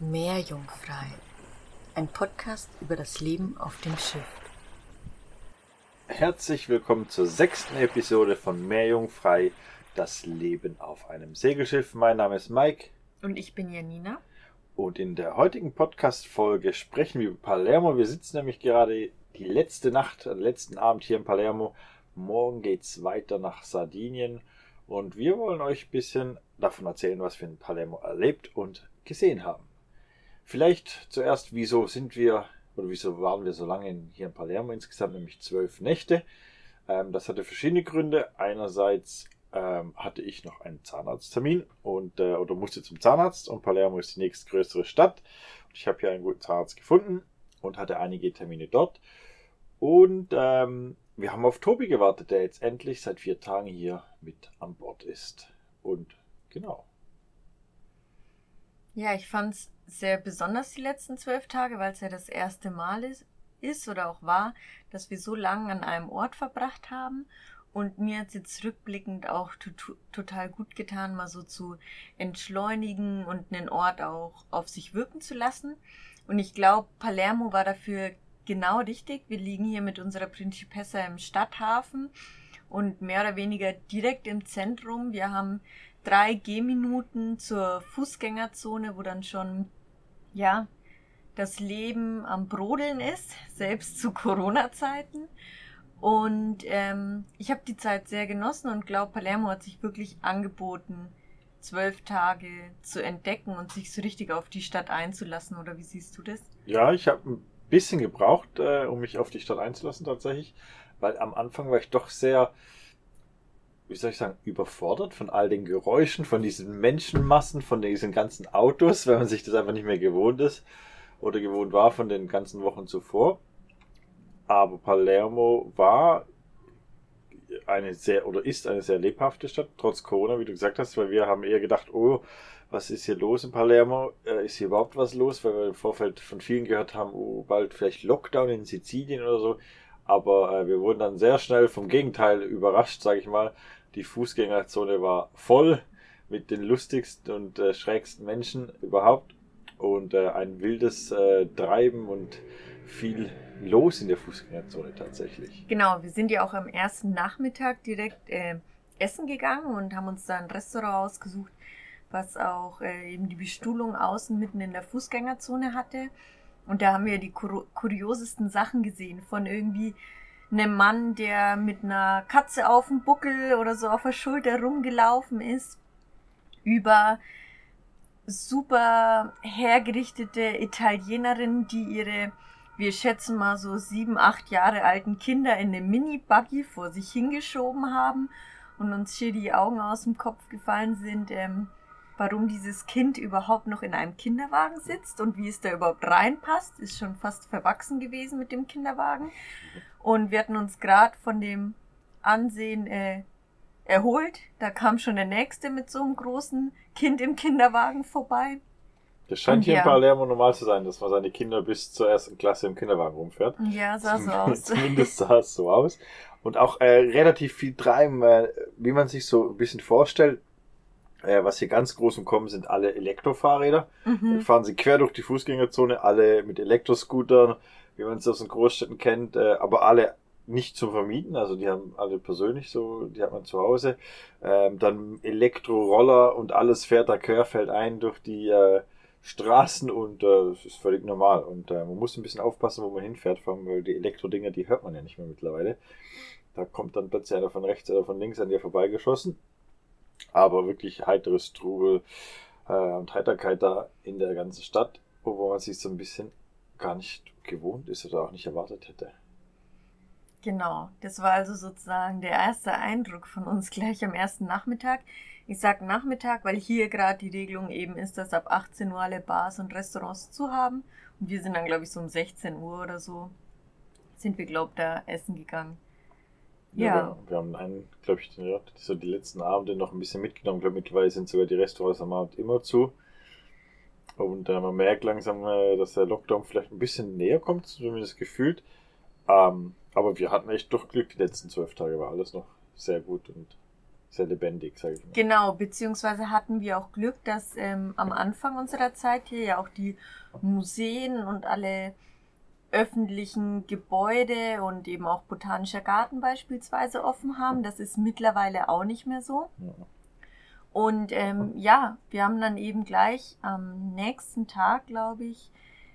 Meerjungfrei. Ein Podcast über das Leben auf dem Schiff. Herzlich willkommen zur sechsten Episode von Meerjungfrei, das Leben auf einem Segelschiff. Mein Name ist Mike. Und ich bin Janina. Und in der heutigen Podcast-Folge sprechen wir über Palermo. Wir sitzen nämlich gerade die letzte Nacht, den letzten Abend hier in Palermo. Morgen geht's weiter nach Sardinien. Und wir wollen euch ein bisschen davon erzählen, was wir in Palermo erlebt und gesehen haben. Vielleicht zuerst, wieso sind wir oder wieso waren wir so lange hier in Palermo insgesamt, nämlich zwölf Nächte. Ähm, das hatte verschiedene Gründe. Einerseits ähm, hatte ich noch einen Zahnarzttermin und äh, oder musste zum Zahnarzt und Palermo ist die nächstgrößere Stadt. Ich habe hier einen guten Zahnarzt gefunden und hatte einige Termine dort. Und ähm, wir haben auf Tobi gewartet, der jetzt endlich seit vier Tagen hier mit an Bord ist. Und genau. Ja, ich fand es sehr besonders die letzten zwölf Tage, weil es ja das erste Mal ist, ist oder auch war, dass wir so lange an einem Ort verbracht haben. Und mir hat es jetzt rückblickend auch total gut getan, mal so zu entschleunigen und einen Ort auch auf sich wirken zu lassen. Und ich glaube, Palermo war dafür genau richtig. Wir liegen hier mit unserer Principessa im Stadthafen und mehr oder weniger direkt im Zentrum. Wir haben drei Gehminuten zur Fußgängerzone, wo dann schon, ja, das Leben am Brodeln ist, selbst zu Corona-Zeiten. Und ähm, ich habe die Zeit sehr genossen und glaube, Palermo hat sich wirklich angeboten, zwölf Tage zu entdecken und sich so richtig auf die Stadt einzulassen. Oder wie siehst du das? Ja, ich habe ein bisschen gebraucht, äh, um mich auf die Stadt einzulassen tatsächlich, weil am Anfang war ich doch sehr wie soll ich sagen, überfordert von all den Geräuschen, von diesen Menschenmassen, von diesen ganzen Autos, weil man sich das einfach nicht mehr gewohnt ist oder gewohnt war von den ganzen Wochen zuvor. Aber Palermo war eine sehr oder ist eine sehr lebhafte Stadt, trotz Corona, wie du gesagt hast, weil wir haben eher gedacht, oh, was ist hier los in Palermo? Äh, ist hier überhaupt was los? Weil wir im Vorfeld von vielen gehört haben, oh, bald vielleicht Lockdown in Sizilien oder so. Aber äh, wir wurden dann sehr schnell vom Gegenteil überrascht, sage ich mal. Die Fußgängerzone war voll mit den lustigsten und äh, schrägsten Menschen überhaupt und äh, ein wildes äh, Treiben und viel los in der Fußgängerzone tatsächlich. Genau, wir sind ja auch am ersten Nachmittag direkt äh, essen gegangen und haben uns da ein Restaurant ausgesucht, was auch äh, eben die Bestuhlung außen mitten in der Fußgängerzone hatte. Und da haben wir die kur kuriosesten Sachen gesehen von irgendwie einem Mann, der mit einer Katze auf dem Buckel oder so auf der Schulter rumgelaufen ist, über super hergerichtete Italienerinnen, die ihre, wir schätzen mal so sieben, acht Jahre alten Kinder in eine Mini-Buggy vor sich hingeschoben haben und uns hier die Augen aus dem Kopf gefallen sind. Ähm, warum dieses Kind überhaupt noch in einem Kinderwagen sitzt und wie es da überhaupt reinpasst, ist schon fast verwachsen gewesen mit dem Kinderwagen. Und wir hatten uns gerade von dem Ansehen äh, erholt. Da kam schon der nächste mit so einem großen Kind im Kinderwagen vorbei. Das scheint und hier ja. in Palermo normal zu sein, dass man seine Kinder bis zur ersten Klasse im Kinderwagen rumfährt. Ja, sah so aus. Zumindest sah es so aus. Und auch äh, relativ viel treiben, äh, wie man sich so ein bisschen vorstellt. Äh, was hier ganz groß im Kommen sind alle Elektrofahrräder. Mhm. Dann fahren sie quer durch die Fußgängerzone, alle mit Elektroscootern, wie man es aus den Großstädten kennt, äh, aber alle nicht zum Vermieten, also die haben alle persönlich so, die hat man zu Hause. Ähm, dann Elektroroller und alles fährt da querfeld ein durch die äh, Straßen und äh, das ist völlig normal. Und äh, man muss ein bisschen aufpassen, wo man hinfährt, weil die Elektrodinger, die hört man ja nicht mehr mittlerweile. Da kommt dann plötzlich einer von rechts oder von links an dir vorbeigeschossen aber wirklich heiteres Trubel äh, und Heiterkeit da in der ganzen Stadt, wo man sich so ein bisschen gar nicht gewohnt ist oder auch nicht erwartet hätte. Genau, das war also sozusagen der erste Eindruck von uns gleich am ersten Nachmittag. Ich sage Nachmittag, weil hier gerade die Regelung eben ist, dass ab 18 Uhr alle Bars und Restaurants zu haben. Und wir sind dann, glaube ich, so um 16 Uhr oder so, sind wir, glaube ich, da essen gegangen. Ja. ja. Wir haben einen, glaube ich, ja, so die letzten Abende noch ein bisschen mitgenommen. Ich glaube, mittlerweile sind sogar die Restaurants am Abend immer zu. Und äh, man merkt langsam, äh, dass der Lockdown vielleicht ein bisschen näher kommt, zumindest gefühlt. Ähm, aber wir hatten echt doch Glück, die letzten zwölf Tage war alles noch sehr gut und sehr lebendig, sage ich mal. Genau, beziehungsweise hatten wir auch Glück, dass ähm, am Anfang unserer Zeit hier ja auch die Museen und alle öffentlichen Gebäude und eben auch Botanischer Garten beispielsweise offen haben. Das ist mittlerweile auch nicht mehr so. Und ähm, ja, wir haben dann eben gleich am nächsten Tag, glaube ich,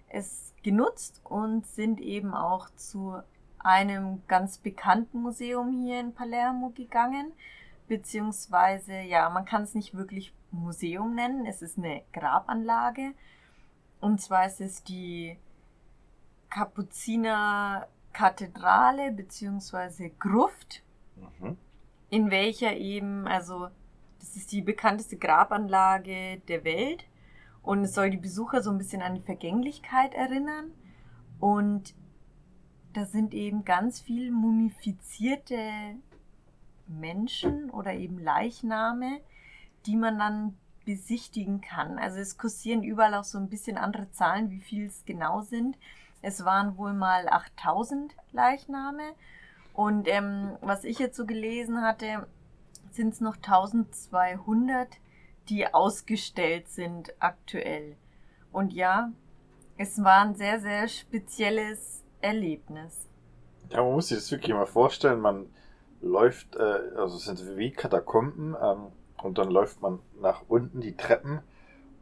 es genutzt und sind eben auch zu einem ganz bekannten Museum hier in Palermo gegangen. Beziehungsweise, ja, man kann es nicht wirklich Museum nennen, es ist eine Grabanlage. Und zwar ist es die Kapuzinerkathedrale beziehungsweise Gruft, mhm. in welcher eben, also das ist die bekannteste Grabanlage der Welt und es soll die Besucher so ein bisschen an die Vergänglichkeit erinnern. Und da sind eben ganz viel mumifizierte Menschen oder eben Leichname, die man dann besichtigen kann. Also es kursieren überall auch so ein bisschen andere Zahlen, wie viel es genau sind. Es waren wohl mal 8000 Leichname. Und ähm, was ich jetzt so gelesen hatte, sind es noch 1200, die ausgestellt sind aktuell. Und ja, es war ein sehr, sehr spezielles Erlebnis. Ja, man muss sich das wirklich mal vorstellen. Man läuft, äh, also es sind wie Katakomben, ähm, und dann läuft man nach unten die Treppen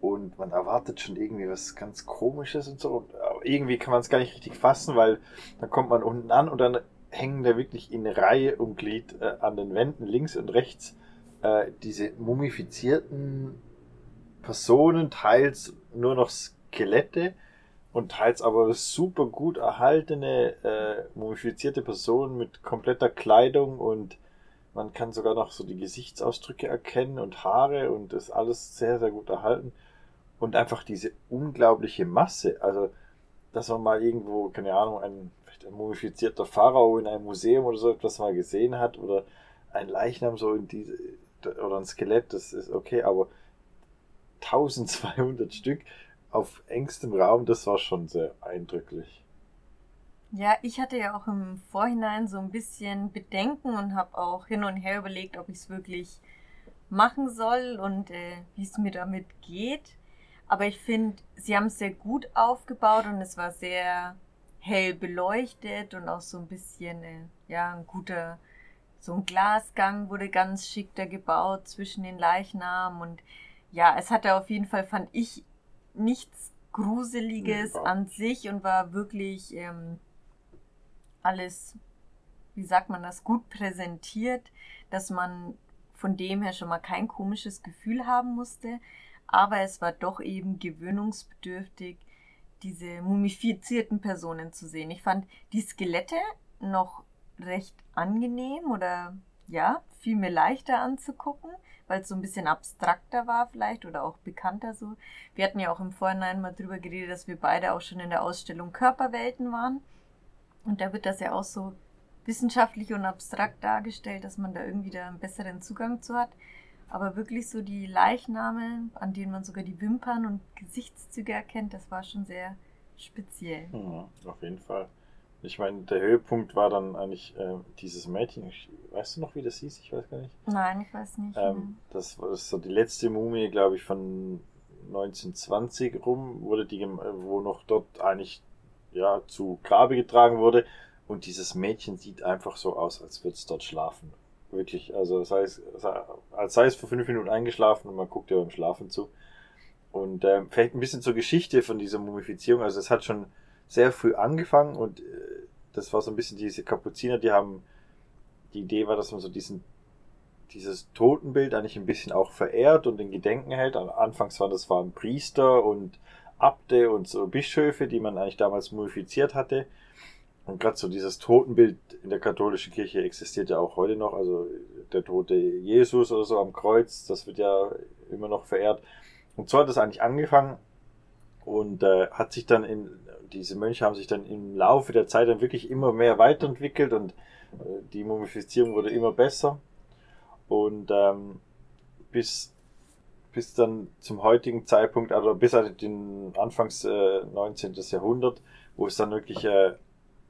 und man erwartet schon irgendwie was ganz Komisches und so. Irgendwie kann man es gar nicht richtig fassen, weil dann kommt man unten an und dann hängen da wirklich in Reihe und Glied äh, an den Wänden links und rechts äh, diese mumifizierten Personen, teils nur noch Skelette und teils aber super gut erhaltene äh, mumifizierte Personen mit kompletter Kleidung und man kann sogar noch so die Gesichtsausdrücke erkennen und Haare und das alles sehr, sehr gut erhalten. Und einfach diese unglaubliche Masse. Also, dass man mal irgendwo, keine Ahnung, ein, ein mumifizierter Pharao in einem Museum oder so etwas mal gesehen hat oder ein Leichnam so in diese, oder ein Skelett, das ist okay, aber 1200 Stück auf engstem Raum, das war schon sehr eindrücklich. Ja, ich hatte ja auch im Vorhinein so ein bisschen Bedenken und habe auch hin und her überlegt, ob ich es wirklich machen soll und äh, wie es mir damit geht. Aber ich finde, sie haben es sehr gut aufgebaut und es war sehr hell beleuchtet und auch so ein bisschen, äh, ja, ein guter, so ein Glasgang wurde ganz schick da gebaut zwischen den Leichnamen und ja, es hatte auf jeden Fall, fand ich, nichts Gruseliges ja. an sich und war wirklich ähm, alles, wie sagt man das, gut präsentiert, dass man von dem her schon mal kein komisches Gefühl haben musste. Aber es war doch eben gewöhnungsbedürftig, diese mumifizierten Personen zu sehen. Ich fand die Skelette noch recht angenehm oder ja, viel mir leichter anzugucken, weil es so ein bisschen abstrakter war vielleicht oder auch bekannter so. Wir hatten ja auch im Vorhinein mal drüber geredet, dass wir beide auch schon in der Ausstellung Körperwelten waren. Und da wird das ja auch so wissenschaftlich und abstrakt dargestellt, dass man da irgendwie da einen besseren Zugang zu hat. Aber wirklich so die Leichname, an denen man sogar die Wimpern und Gesichtszüge erkennt, das war schon sehr speziell. Ja, auf jeden Fall. Ich meine, der Höhepunkt war dann eigentlich äh, dieses Mädchen. Weißt du noch, wie das hieß? Ich weiß gar nicht. Nein, ich weiß nicht. Ähm, das war so die letzte Mumie, glaube ich, von 1920 rum, wurde die, wo noch dort eigentlich ja, zu Grabe getragen wurde. Und dieses Mädchen sieht einfach so aus, als würde es dort schlafen. Wirklich. Also sei es, als sei es vor fünf Minuten eingeschlafen und man guckt ja beim Schlafen zu. Und äh, vielleicht ein bisschen zur Geschichte von dieser Mumifizierung. Also es hat schon sehr früh angefangen und äh, das war so ein bisschen diese Kapuziner, die haben, die Idee war, dass man so diesen, dieses Totenbild eigentlich ein bisschen auch verehrt und in Gedenken hält. Anfangs war das waren Priester und Abte und so Bischöfe, die man eigentlich damals mumifiziert hatte. Und gerade so dieses Totenbild in der katholischen Kirche existiert ja auch heute noch. Also der tote Jesus oder so am Kreuz, das wird ja immer noch verehrt. Und so hat es eigentlich angefangen und äh, hat sich dann in, diese Mönche haben sich dann im Laufe der Zeit dann wirklich immer mehr weiterentwickelt und äh, die Mumifizierung wurde immer besser. Und ähm, bis bis dann zum heutigen Zeitpunkt, also bis an den Anfangs äh, 19. Jahrhundert, wo es dann wirklich äh,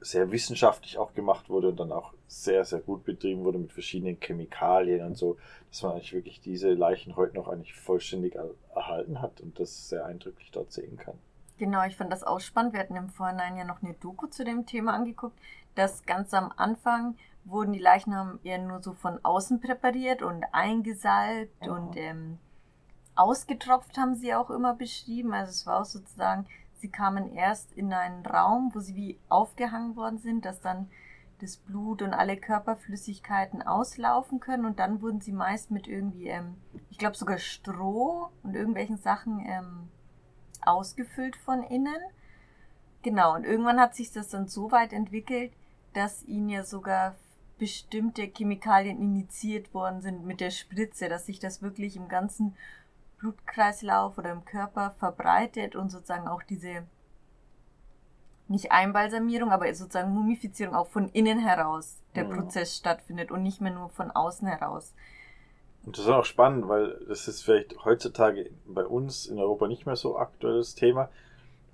sehr wissenschaftlich auch gemacht wurde und dann auch sehr, sehr gut betrieben wurde mit verschiedenen Chemikalien und so, dass man eigentlich wirklich diese Leichen heute noch eigentlich vollständig erhalten hat und das sehr eindrücklich dort sehen kann. Genau, ich fand das auch spannend. Wir hatten im Vorhinein ja noch eine Doku zu dem Thema angeguckt, dass ganz am Anfang wurden die Leichen eher nur so von außen präpariert und eingesalbt mhm. und ähm, ausgetropft haben sie auch immer beschrieben. Also es war auch sozusagen, sie kamen erst in einen Raum, wo sie wie aufgehangen worden sind, dass dann das Blut und alle Körperflüssigkeiten auslaufen können und dann wurden sie meist mit irgendwie, ähm, ich glaube sogar Stroh und irgendwelchen Sachen ähm, ausgefüllt von innen. Genau, und irgendwann hat sich das dann so weit entwickelt, dass ihnen ja sogar bestimmte Chemikalien initiiert worden sind mit der Spritze, dass sich das wirklich im ganzen Blutkreislauf oder im Körper verbreitet und sozusagen auch diese nicht Einbalsamierung, aber sozusagen Mumifizierung auch von innen heraus der ja. Prozess stattfindet und nicht mehr nur von außen heraus. Und das ist auch spannend, weil das ist vielleicht heutzutage bei uns in Europa nicht mehr so aktuelles Thema,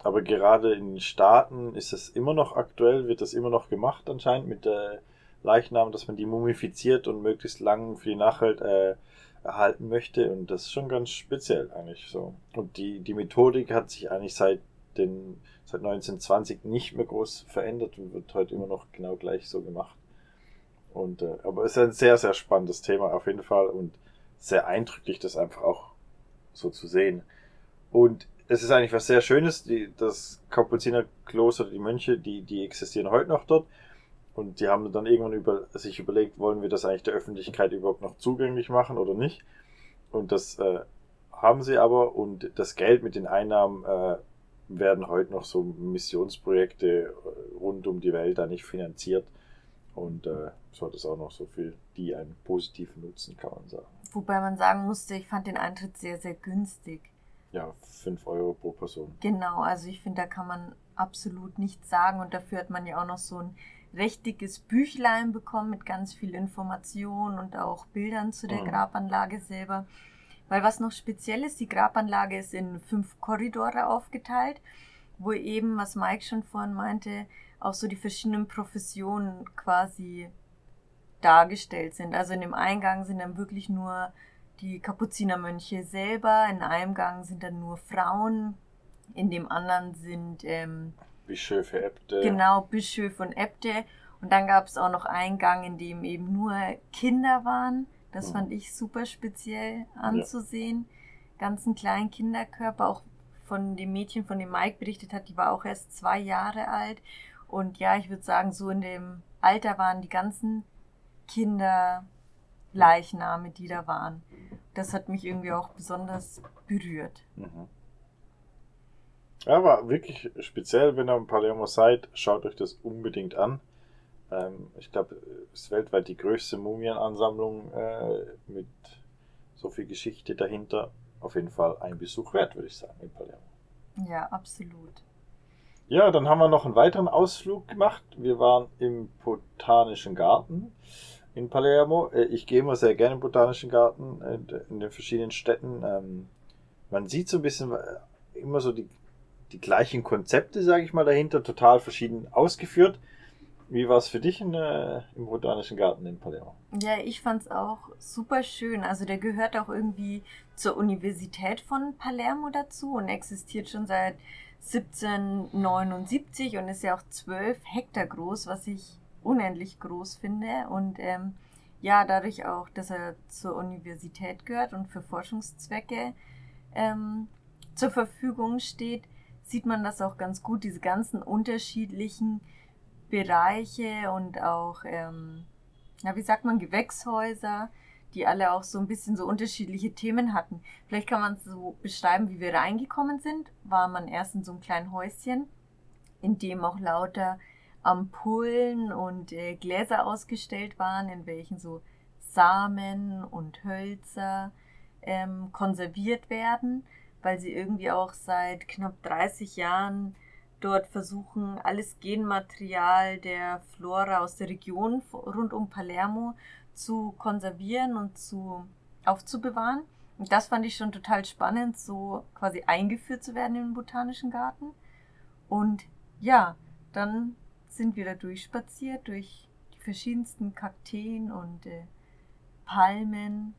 aber gerade in den Staaten ist es immer noch aktuell, wird das immer noch gemacht anscheinend mit der Leichnam, dass man die mumifiziert und möglichst lang für die Nachhalt äh, erhalten möchte. Und das ist schon ganz speziell eigentlich so. Und die, die Methodik hat sich eigentlich seit den, seit 1920 nicht mehr groß verändert und wird heute immer noch genau gleich so gemacht. Und, äh, aber es ist ein sehr, sehr spannendes Thema auf jeden Fall und sehr eindrücklich, das einfach auch so zu sehen. Und es ist eigentlich was sehr Schönes, die, das Kapuzinerkloster, die Mönche, die, die existieren heute noch dort. Und die haben dann irgendwann über, sich überlegt, wollen wir das eigentlich der Öffentlichkeit überhaupt noch zugänglich machen oder nicht? Und das äh, haben sie aber und das Geld mit den Einnahmen äh, werden heute noch so Missionsprojekte äh, rund um die Welt da nicht finanziert. Und äh, so hat es auch noch so viel, die einen positiven Nutzen, kann man sagen. Wobei man sagen musste, ich fand den Eintritt sehr, sehr günstig. Ja, 5 Euro pro Person. Genau, also ich finde, da kann man absolut nichts sagen und dafür hat man ja auch noch so ein richtiges Büchlein bekommen mit ganz viel Information und auch Bildern zu der mhm. Grabanlage selber. Weil was noch speziell ist, die Grabanlage ist in fünf Korridore aufgeteilt, wo eben, was Mike schon vorhin meinte, auch so die verschiedenen Professionen quasi dargestellt sind. Also in dem Eingang sind dann wirklich nur die Kapuzinermönche selber, in einem Gang sind dann nur Frauen, in dem anderen sind ähm, Bischöfe Äbte. Genau, Bischöfe und Äbte. Und dann gab es auch noch einen Gang, in dem eben nur Kinder waren. Das mhm. fand ich super speziell anzusehen. Ja. Ganzen kleinen Kinderkörper, auch von dem Mädchen, von dem Mike berichtet hat, die war auch erst zwei Jahre alt. Und ja, ich würde sagen, so in dem Alter waren die ganzen Kinder Leichname, die da waren. Das hat mich irgendwie auch besonders berührt. Mhm. Ja, war wirklich speziell, wenn ihr in Palermo seid, schaut euch das unbedingt an. Ähm, ich glaube, es ist weltweit die größte Mumienansammlung äh, mit so viel Geschichte dahinter. Auf jeden Fall ein Besuch wert, würde ich sagen, in Palermo. Ja, absolut. Ja, dann haben wir noch einen weiteren Ausflug gemacht. Wir waren im Botanischen Garten in Palermo. Äh, ich gehe immer sehr gerne im Botanischen Garten äh, in den verschiedenen Städten. Ähm, man sieht so ein bisschen äh, immer so die die gleichen Konzepte, sage ich mal, dahinter, total verschieden ausgeführt. Wie war es für dich in, äh, im Botanischen Garten in Palermo? Ja, ich fand es auch super schön. Also der gehört auch irgendwie zur Universität von Palermo dazu und existiert schon seit 1779 und ist ja auch 12 Hektar groß, was ich unendlich groß finde. Und ähm, ja, dadurch auch, dass er zur Universität gehört und für Forschungszwecke ähm, zur Verfügung steht, sieht man das auch ganz gut, diese ganzen unterschiedlichen Bereiche und auch, ähm, ja, wie sagt man, Gewächshäuser, die alle auch so ein bisschen so unterschiedliche Themen hatten. Vielleicht kann man es so beschreiben, wie wir reingekommen sind. War man erst in so einem kleinen Häuschen, in dem auch lauter Ampullen und äh, Gläser ausgestellt waren, in welchen so Samen und Hölzer ähm, konserviert werden weil sie irgendwie auch seit knapp 30 Jahren dort versuchen, alles Genmaterial der Flora aus der Region rund um Palermo zu konservieren und zu aufzubewahren. Und das fand ich schon total spannend, so quasi eingeführt zu werden im Botanischen Garten. Und ja, dann sind wir da durchspaziert, durch die verschiedensten Kakteen und äh, Palmen.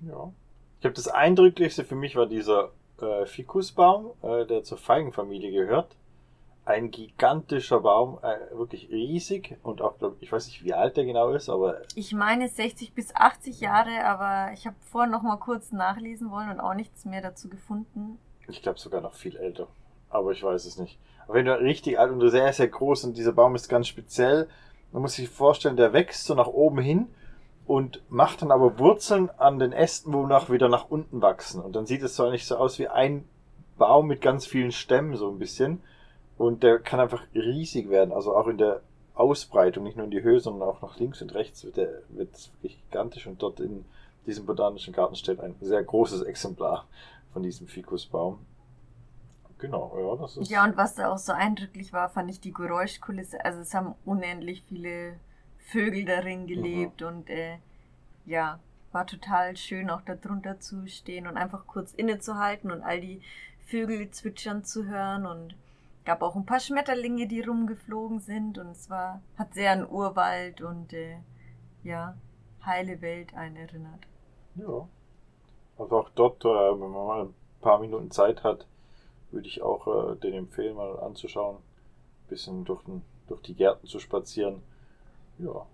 Ja. Ich glaube, das Eindrücklichste für mich war dieser äh, Fikusbaum, äh, der zur Feigenfamilie gehört. Ein gigantischer Baum, äh, wirklich riesig und auch, glaub, ich weiß nicht, wie alt der genau ist, aber. Ich meine 60 bis 80 Jahre, aber ich habe vorhin noch mal kurz nachlesen wollen und auch nichts mehr dazu gefunden. Ich glaube sogar noch viel älter, aber ich weiß es nicht. Aber wenn du richtig alt und sehr, sehr groß und dieser Baum ist ganz speziell, man muss sich vorstellen, der wächst so nach oben hin und macht dann aber Wurzeln an den Ästen, wonach wieder nach unten wachsen. Und dann sieht es so eigentlich so aus wie ein Baum mit ganz vielen Stämmen, so ein bisschen. Und der kann einfach riesig werden, also auch in der Ausbreitung, nicht nur in die Höhe, sondern auch nach links und rechts wird wird wirklich gigantisch. Und dort in diesem botanischen Garten steht ein sehr großes Exemplar von diesem Fikusbaum. Genau, ja, das ist. Ja, und was da auch so eindrücklich war, fand ich die Geräuschkulisse. Also es haben unendlich viele Vögel darin gelebt mhm. und äh, ja, war total schön auch da drunter zu stehen und einfach kurz innezuhalten und all die Vögel zwitschern zu hören und gab auch ein paar Schmetterlinge, die rumgeflogen sind und es war, hat sehr an Urwald und äh, ja, heile Welt einen erinnert. Ja. Also auch dort, äh, wenn man mal ein paar Minuten Zeit hat, würde ich auch äh, den empfehlen, mal anzuschauen. Ein bisschen durch, den, durch die Gärten zu spazieren ja,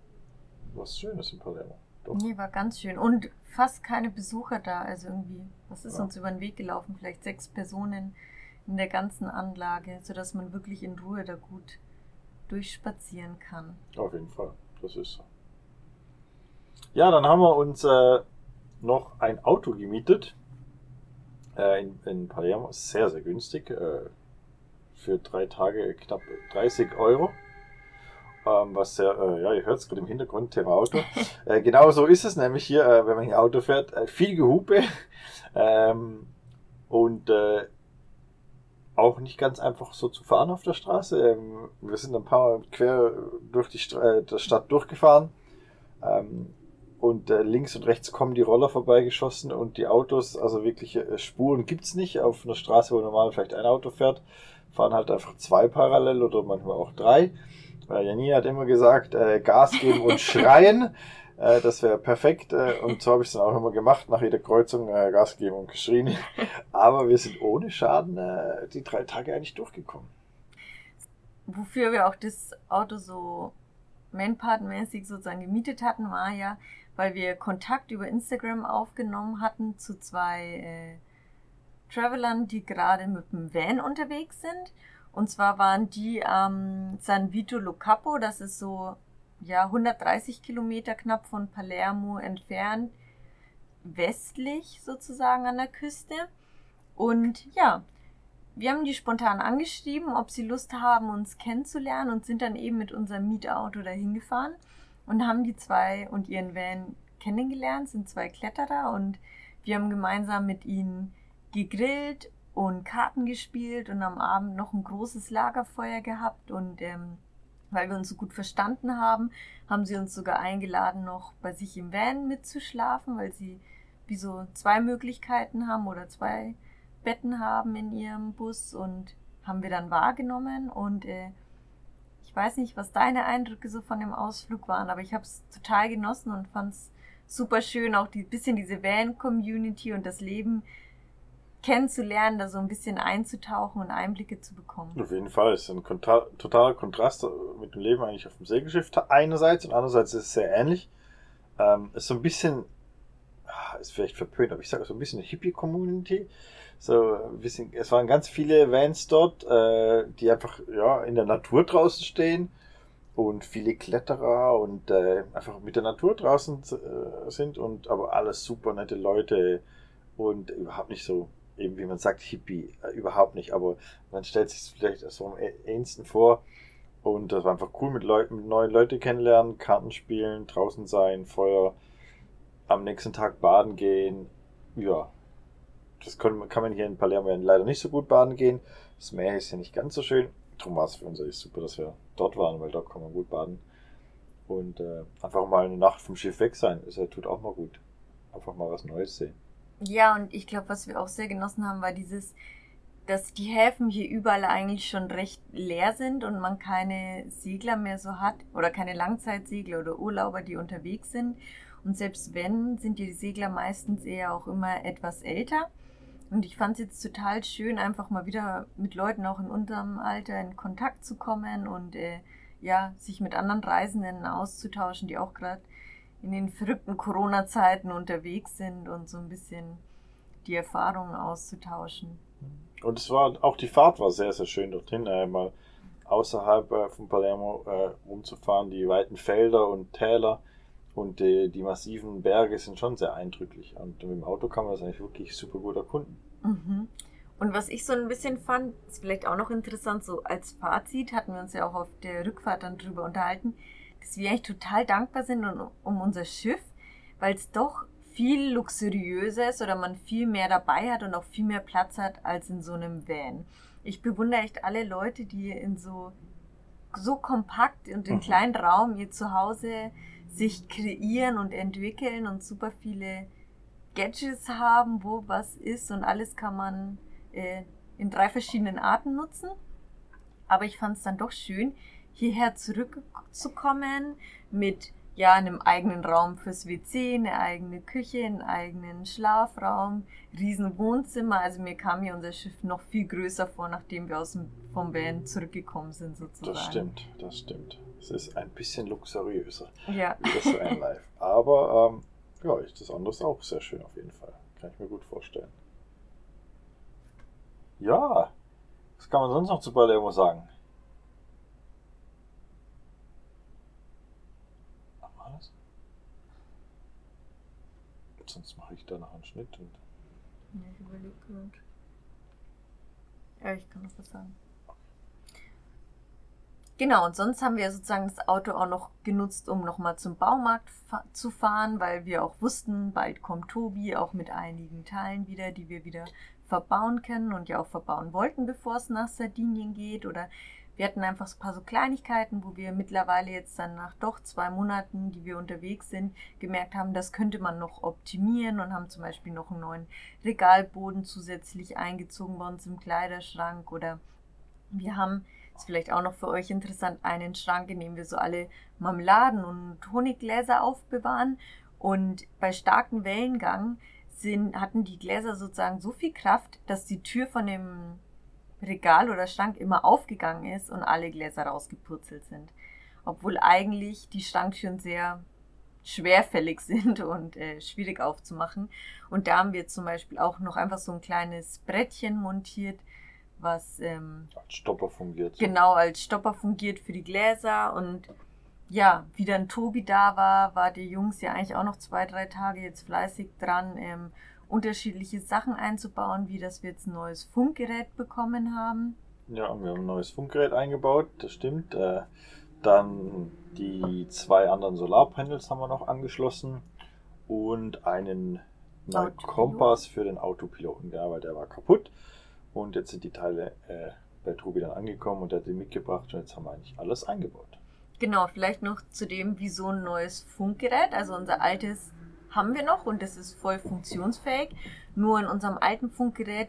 was Schönes in Palermo. Doch. Nee, war ganz schön. Und fast keine Besucher da. Also irgendwie, was ist ja. uns über den Weg gelaufen? Vielleicht sechs Personen in der ganzen Anlage, sodass man wirklich in Ruhe da gut durchspazieren kann. Auf jeden Fall, das ist so. Ja, dann haben wir uns äh, noch ein Auto gemietet äh, in, in Palermo. Sehr, sehr günstig. Äh, für drei Tage knapp 30 Euro ähm, was sehr, äh, ja, ihr hört es gerade im Hintergrund, Thema Auto. äh, genau so ist es nämlich hier, äh, wenn man hier Auto fährt, äh, viel Gehupe ähm, und äh, auch nicht ganz einfach so zu fahren auf der Straße. Ähm, wir sind ein paar Mal quer durch die St äh, der Stadt durchgefahren ähm, und links und rechts kommen die Roller vorbeigeschossen und die Autos, also wirkliche Spuren gibt's nicht auf einer Straße, wo normal vielleicht ein Auto fährt, fahren halt einfach zwei parallel oder manchmal auch drei. Weil Janina hat immer gesagt, äh, Gas geben und schreien. Äh, das wäre perfekt. Äh, und so habe ich es dann auch immer gemacht, nach jeder Kreuzung äh, Gas geben und geschrien. Aber wir sind ohne Schaden äh, die drei Tage eigentlich durchgekommen. Wofür wir auch das Auto so Manpart-mäßig sozusagen gemietet hatten, war ja, weil wir Kontakt über Instagram aufgenommen hatten zu zwei äh, Travelern, die gerade mit dem Van unterwegs sind und zwar waren die am ähm, San Vito Lo Capo, das ist so ja 130 Kilometer knapp von Palermo entfernt, westlich sozusagen an der Küste. Und ja, wir haben die spontan angeschrieben, ob sie Lust haben, uns kennenzulernen und sind dann eben mit unserem Mietauto dahin gefahren und haben die zwei und ihren Van kennengelernt, sind zwei Kletterer und wir haben gemeinsam mit ihnen gegrillt und Karten gespielt und am Abend noch ein großes Lagerfeuer gehabt. Und ähm, weil wir uns so gut verstanden haben, haben sie uns sogar eingeladen, noch bei sich im Van mitzuschlafen, weil sie wie so zwei Möglichkeiten haben oder zwei Betten haben in ihrem Bus und haben wir dann wahrgenommen. Und äh, ich weiß nicht, was deine Eindrücke so von dem Ausflug waren, aber ich habe es total genossen und fand es super schön, auch die bisschen diese Van-Community und das Leben kennenzulernen, da so ein bisschen einzutauchen und Einblicke zu bekommen. Auf jeden Fall. Ist ein kontra totaler Kontrast mit dem Leben eigentlich auf dem Segelschiff einerseits und andererseits ist es sehr ähnlich. Ähm, ist so ein bisschen, ah, ist vielleicht verpönt, aber ich sage so ein bisschen eine Hippie-Community. So bisschen, es waren ganz viele Vans dort, äh, die einfach ja in der Natur draußen stehen und viele Kletterer und äh, einfach mit der Natur draußen äh, sind und aber alles super nette Leute und überhaupt nicht so eben wie man sagt, Hippie, äh, überhaupt nicht, aber man stellt sich es vielleicht so am ähnsten vor. Und das war einfach cool mit Leuten, neuen Leuten kennenlernen, Karten spielen, draußen sein, Feuer, am nächsten Tag baden gehen. Ja, das kann, kann man hier in Palermo leider nicht so gut baden gehen. Das Meer ist ja nicht ganz so schön. Darum war es für uns eigentlich super, dass wir dort waren, weil dort kann man gut baden. Und äh, einfach mal eine Nacht vom Schiff weg sein, ja, tut auch mal gut. Einfach mal was Neues sehen. Ja, und ich glaube, was wir auch sehr genossen haben, war dieses dass die Häfen hier überall eigentlich schon recht leer sind und man keine Segler mehr so hat oder keine Langzeitsegler oder Urlauber, die unterwegs sind. Und selbst wenn, sind die Segler meistens eher auch immer etwas älter. Und ich fand es jetzt total schön, einfach mal wieder mit Leuten auch in unserem Alter in Kontakt zu kommen und äh, ja, sich mit anderen Reisenden auszutauschen, die auch gerade in den verrückten Corona-Zeiten unterwegs sind und so ein bisschen die Erfahrungen auszutauschen. Und es war auch die Fahrt war sehr, sehr schön dorthin, äh, mal außerhalb äh, von Palermo äh, rumzufahren, die weiten Felder und Täler und die, die massiven Berge sind schon sehr eindrücklich. Und mit dem Auto kann man das eigentlich wirklich super gut erkunden. Mhm. Und was ich so ein bisschen fand, ist vielleicht auch noch interessant, so als Fazit hatten wir uns ja auch auf der Rückfahrt dann drüber unterhalten, dass wir eigentlich total dankbar sind um unser Schiff, weil es doch viel luxuriöser ist oder man viel mehr dabei hat und auch viel mehr Platz hat als in so einem Van. Ich bewundere echt alle Leute, die in so, so kompakt und in mhm. kleinen Raum ihr Zuhause sich kreieren und entwickeln und super viele Gadgets haben, wo was ist und alles kann man äh, in drei verschiedenen Arten nutzen. Aber ich fand es dann doch schön, hierher zurückzukommen mit ja, einem eigenen Raum fürs WC, eine eigene Küche, einen eigenen Schlafraum, riesen Wohnzimmer. Also mir kam hier unser Schiff noch viel größer vor, nachdem wir aus dem, vom Van zurückgekommen sind sozusagen. Das stimmt, das stimmt. Es ist ein bisschen luxuriöser. Ja. Wie das ein Live. Aber ähm, ja, ist das andere auch sehr schön auf jeden Fall. Kann ich mir gut vorstellen. Ja, was kann man sonst noch zu Palermo sagen? Sonst mache ich danach einen Schnitt. Und ja, ich überlege gerade. Ja, ich kann noch was sagen. Genau, und sonst haben wir sozusagen das Auto auch noch genutzt, um nochmal zum Baumarkt fa zu fahren, weil wir auch wussten, bald kommt Tobi auch mit einigen Teilen wieder, die wir wieder verbauen können und ja auch verbauen wollten, bevor es nach Sardinien geht oder wir hatten einfach so ein paar so Kleinigkeiten, wo wir mittlerweile jetzt dann nach doch zwei Monaten, die wir unterwegs sind, gemerkt haben, das könnte man noch optimieren und haben zum Beispiel noch einen neuen Regalboden zusätzlich eingezogen bei uns im Kleiderschrank oder wir haben, ist vielleicht auch noch für euch interessant, einen Schrank, in dem wir so alle Marmeladen und Honiggläser aufbewahren. Und bei starkem Wellengang sind, hatten die Gläser sozusagen so viel Kraft, dass die Tür von dem Regal oder Schrank immer aufgegangen ist und alle Gläser rausgepurzelt sind. Obwohl eigentlich die Schranktüren sehr schwerfällig sind und äh, schwierig aufzumachen. Und da haben wir zum Beispiel auch noch einfach so ein kleines Brettchen montiert, was ähm, als Stopper fungiert. Genau, als Stopper fungiert für die Gläser. Und ja, wie dann Tobi da war, war die Jungs ja eigentlich auch noch zwei, drei Tage jetzt fleißig dran, ähm, unterschiedliche Sachen einzubauen, wie dass wir jetzt ein neues Funkgerät bekommen haben. Ja, wir haben ein neues Funkgerät eingebaut, das stimmt. Äh, dann die zwei anderen Solarpanels haben wir noch angeschlossen und einen neuen Kompass für den Autopiloten, ja, weil der war kaputt. Und jetzt sind die Teile äh, bei Tobi dann angekommen und er hat die mitgebracht und jetzt haben wir eigentlich alles eingebaut. Genau, vielleicht noch zu dem, wie so ein neues Funkgerät. Also unser altes haben wir noch und das ist voll funktionsfähig. Nur in unserem alten Funkgerät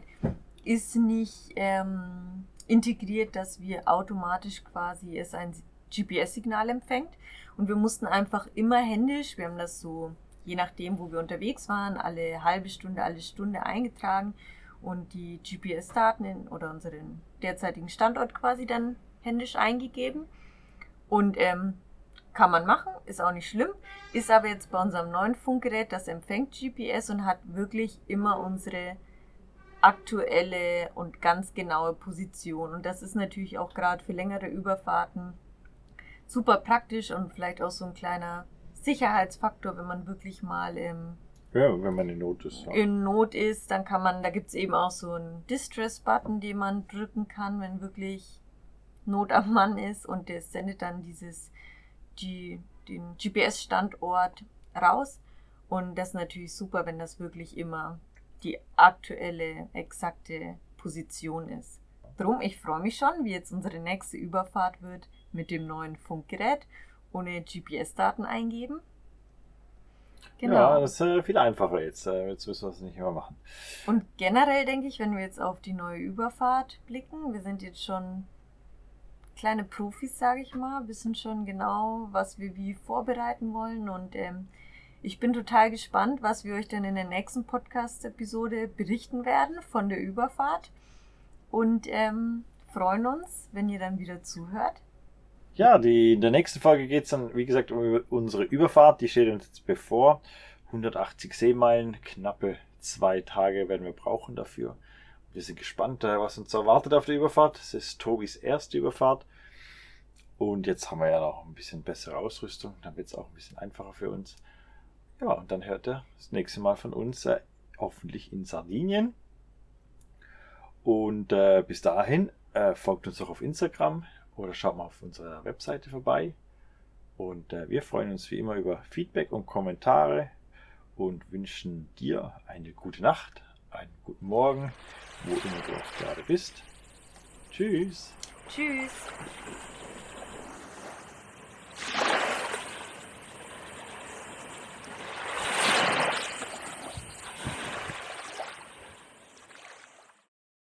ist nicht ähm, integriert, dass wir automatisch quasi es ein GPS-Signal empfängt. Und wir mussten einfach immer händisch, wir haben das so, je nachdem, wo wir unterwegs waren, alle halbe Stunde, alle Stunde eingetragen und die GPS-Daten oder unseren derzeitigen Standort quasi dann händisch eingegeben. Und ähm, kann man machen, ist auch nicht schlimm. Ist aber jetzt bei unserem neuen Funkgerät, das empfängt GPS und hat wirklich immer unsere aktuelle und ganz genaue Position. Und das ist natürlich auch gerade für längere Überfahrten super praktisch und vielleicht auch so ein kleiner Sicherheitsfaktor, wenn man wirklich mal im ja, wenn man in Not ist. Ja. In Not ist, dann kann man, da gibt es eben auch so einen Distress-Button, den man drücken kann, wenn wirklich Not am Mann ist und der sendet dann dieses die, den GPS-Standort raus. Und das ist natürlich super, wenn das wirklich immer die aktuelle, exakte Position ist. Drum, ich freue mich schon, wie jetzt unsere nächste Überfahrt wird mit dem neuen Funkgerät ohne GPS-Daten eingeben. Genau. Ja, das ist äh, viel einfacher jetzt. Äh, jetzt müssen wir es nicht mehr machen. Und generell denke ich, wenn wir jetzt auf die neue Überfahrt blicken, wir sind jetzt schon kleine Profis, sage ich mal, wissen schon genau, was wir wie vorbereiten wollen und ähm, ich bin total gespannt, was wir euch denn in der nächsten Podcast-Episode berichten werden von der Überfahrt und ähm, freuen uns, wenn ihr dann wieder zuhört. Ja, die, in der nächsten Folge geht es dann, wie gesagt, um unsere Überfahrt. Die steht uns jetzt bevor. 180 Seemeilen, knappe zwei Tage werden wir brauchen dafür. Wir sind gespannt, äh, was uns erwartet auf der Überfahrt. Es ist Tobis erste Überfahrt. Und jetzt haben wir ja noch ein bisschen bessere Ausrüstung. Dann wird es auch ein bisschen einfacher für uns. Ja, und dann hört er das nächste Mal von uns, äh, hoffentlich in Sardinien. Und äh, bis dahin äh, folgt uns auch auf Instagram oder schaut mal auf unserer Webseite vorbei. Und äh, wir freuen uns wie immer über Feedback und Kommentare und wünschen dir eine gute Nacht, einen guten Morgen, wo immer du auch gerade bist. Tschüss. Tschüss.